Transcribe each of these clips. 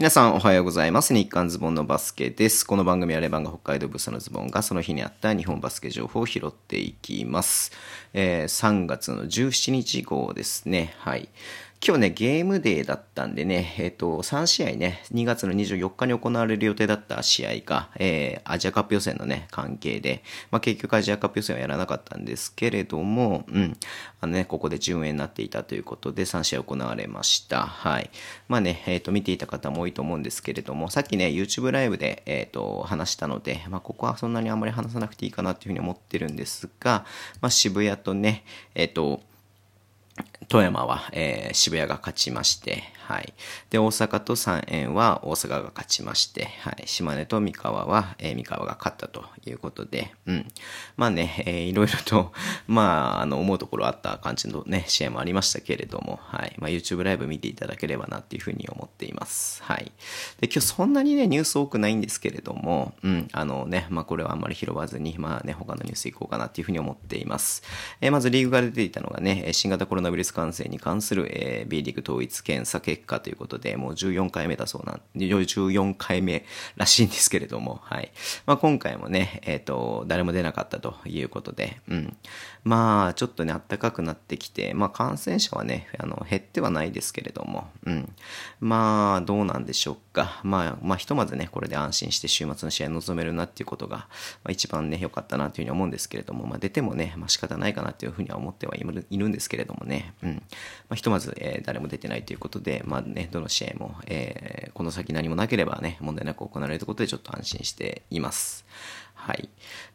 皆さんおはようございます。日刊ズボンのバスケです。この番組はレバンが北海道ブースのズボンがその日にあった日本バスケ情報を拾っていきます。えー3月の17日号ですね。はい。今日ね、ゲームデーだったんでね、えっ、と、3試合ね、2月の24日に行われる予定だった試合が、えーアジアカップ予選のね、関係で、まあ、結局アジアカップ予選はやらなかったんですけれども、うん、あのね、ここで順延になっていたということで、3試合行われました。はい。まあね、えっ、と、見ていた方も多いと思うんですけれども、さっきね、YouTube ライブで、えっ、と、話したので、まあ、ここはそんなにあんまり話さなくていいかなというふうに思ってるんですが、まあ、渋谷とね、えっ、と、富山は、えー渋谷が勝ちまして、はい。で、大阪と三円は大阪が勝ちまして、はい。島根と三河は、えー三河が勝ったということで、うん。まあね、えーいろいろと、まあ、あの、思うところあった感じのね、試合もありましたけれども、はい。まあ、YouTube ライブ見ていただければなっていうふうに思っています。はい。で、今日そんなにね、ニュース多くないんですけれども、うん。あのね、まあ、これはあんまり拾わずに、まあね、他のニュースいこうかなっていうふうに思っています。えーまずリーグが出ていたのがね、新型コロナウイルス感染に関する、えー B リーグ統一検査結果ということで、もう14回目だそうなん、14回目らしいんですけれども、はい。まあ、今回もね、えっ、と、誰も出なかったということで、うん。まあ、ちょっとね、暖かくなってきて、まあ、感染者はね、あの、減ってはないですけれども、うん。まあ、どうなんでしょうか。まあ、まあ、ひとまずね、これで安心して週末の試合に臨めるなっていうことが、まあ、一番ね、良かったなというふうに思うんですけれども、まあ、出てもね、まあ、仕方ないかなというふうには思ってはいるいるんですけれどもね、うん。まあ、ひとまず、えー誰も出てないということで、まあね、どの試合も、えーこの先何もなければね、問題なく行われるということで、ちょっと安心しています。はい。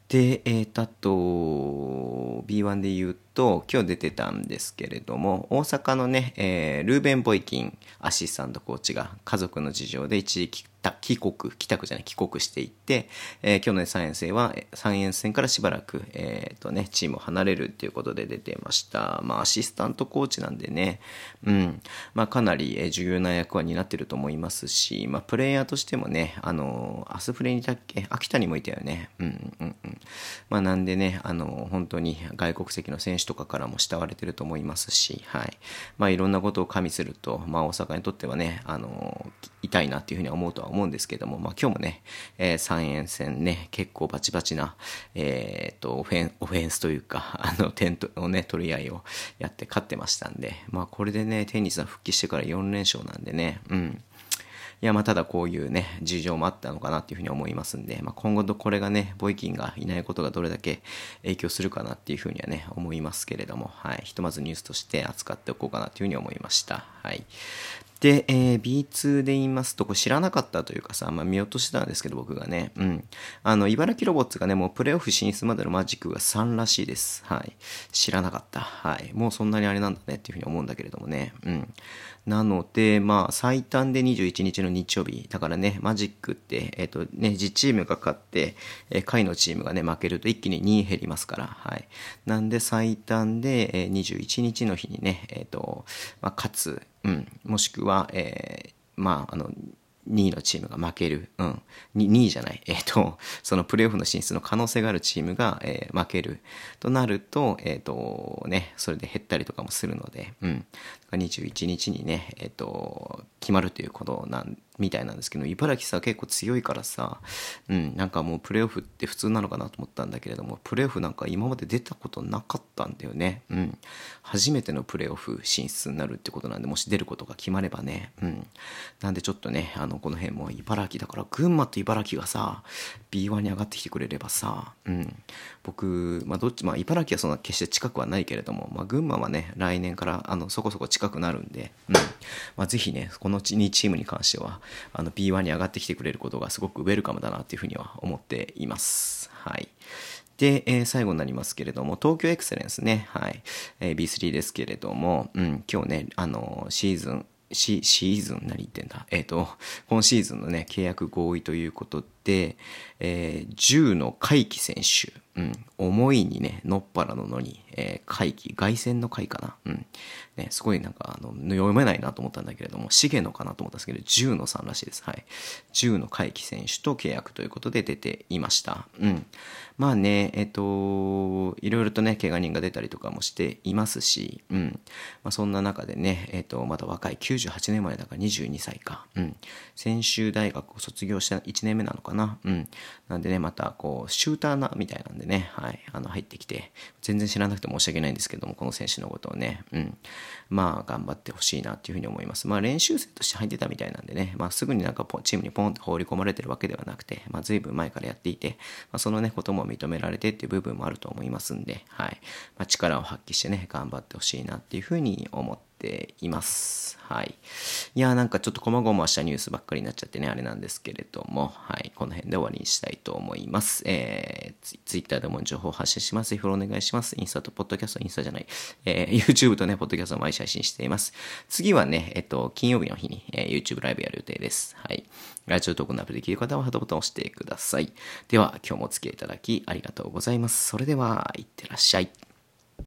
で、えーと、あと、B1 で言うと、今日出てたんですけれども、大阪のね、えールーベン・ボイキンアシスタントコーチが家族の事情で一時帰国、帰宅じゃない、帰国していって、えー今日のね3円戦は、えー3円戦からしばらく、えーとね、チームを離れるっていうことで出てました。まあ、アシスタントコーチなんでね、うん、まあ、かなり、えー重要な役割になってると思いますし、まあ、プレイヤーとしてもね、あの、アスフレにいたっけ秋田にもいたよね。うん、うん、うん。まあ、なんでね、あの、本当に外国籍の選手とかからも慕われてると思いますし、はい。まあ、いろんなことを加味すると、まあ、大阪にとってはね、あの、痛いなっていうふうに思うとは思うんですけども、まあ、今日もね、えー3円戦ね、結構バチバチな、えー、と、オフェン、オフェンスというか、あの、点をね、取り合いをやって勝ってましたんで、まあ、これでね、テニスは復帰してから4連勝なんでね、うん。いや、まあ、ただこういうね、事情もあったのかなっていうふうに思いますんで、まあ、今後とこれがね、ボイキンがいないことがどれだけ影響するかなっていうふうにはね、思いますけれども、はい。ひとまずニュースとして扱っておこうかなというふうに思いました。はい。で、えー B2 で言いますと、これ知らなかったというかさ、まあ見落としてたんですけど、僕がね。うん。あの、茨城ロボッツがね、もうプレイオフ進出までのマジックが3らしいです。はい。知らなかった。はい。もうそんなにあれなんだねっていうふうに思うんだけれどもね。うん。なので、まあ、最短で21日の日曜日。だからね、マジックって、えっ、とね、自チームが勝って、えー下位のチームがね、負けると一気に2減りますから。はい。なんで、最短で、えー21日の日にね、えっ、と、まあ、勝つ。うん。もしくは、えーまあ、あの、2位のチームが負ける。うん。2, 2位じゃない。えっ、と、そのプレーオフの進出の可能性があるチームが、えー負ける。となると、えっ、と、ね、それで減ったりとかもするので、うん。21日にね、えっ、と、決まるということなん、みたいなんですけど、茨城さ、結構強いからさ、うん、なんかもうプレーオフって普通なのかなと思ったんだけれども、プレーオフなんか今まで出たことなかったんだよね。うん。初めてのプレーオフ進出になるってことなんで、もし出ることが決まればね、うん。なんでちょっとね、あの、この辺も茨城だから、群馬と茨城がさ、B1 に上がってきてくれればさ、うん。僕、まあどっち、まあ茨城はそんな決して近くはないけれども、まあ群馬はね、来年から、あの、そこそこ近くなるんで、うん。まあぜひね、この2チームに関しては、あの B1 に上がってきてくれることがすごくウェルカムだなっていうふうには思っています。はい。で、えー最後になりますけれども、東京エクセレンスね、はい。えー B3 ですけれども、うん、今日ね、あの、シーズン、シシーズン何言ってんだ？えっ、と、今シーズンのね、契約合意ということで、えー、10の海輝選手、うん、思いにね、のっぱらののに、えー、海輝、凱旋の海かな、うん、ね、すごいなんか、あの、読めないなと思ったんだけれども、重野かなと思ったんですけど、10の3らしいです。はい。10の海輝選手と契約ということで出ていました。うん。まあね、えっ、と、いろいろとね、怪我人が出たりとかもしていますし、うん。まあ、そんな中でね、えっ、と、まだ若い98年前だから22歳か。うん。専修大学を卒業した1年目なのかな。うん。なんでね、また、こう、シューターな、みたいなんでね、はい、あの、入ってきて、全然知らなくて申し訳ないんですけども、この選手のことをね、うん。まあ、頑張ってほしいなっていうふうに思います。まあ、練習生として入ってたみたいなんでね、まあ、すぐになんかチームにポンって放り込まれてるわけではなくて、まあ、随分前からやっていて、まあ、そのね、ことも認められてっていう部分もあると思いますんで、はい。まあ、力を発揮してね、頑張ってほしいなっていうふうに思ってています。はい。いやなんかちょっと細々したニュースばっかりになっちゃってね、あれなんですけれども、はい。この辺で終わりにしたいと思います。えー、ツイッターでも情報発信します。ぜひフォローお願いします。インスタとポッドキャスト、インスタじゃない、えー、YouTube とね、ポッドキャストを毎日配信しています。次はね、えっと、金曜日の日に、えー、YouTube ライブやる予定です。はい。ラジオトークのアプリできる方はハートボタンを押してください。では、今日もお付き合いいただきありがとうございます。それでは、いってらっしゃい。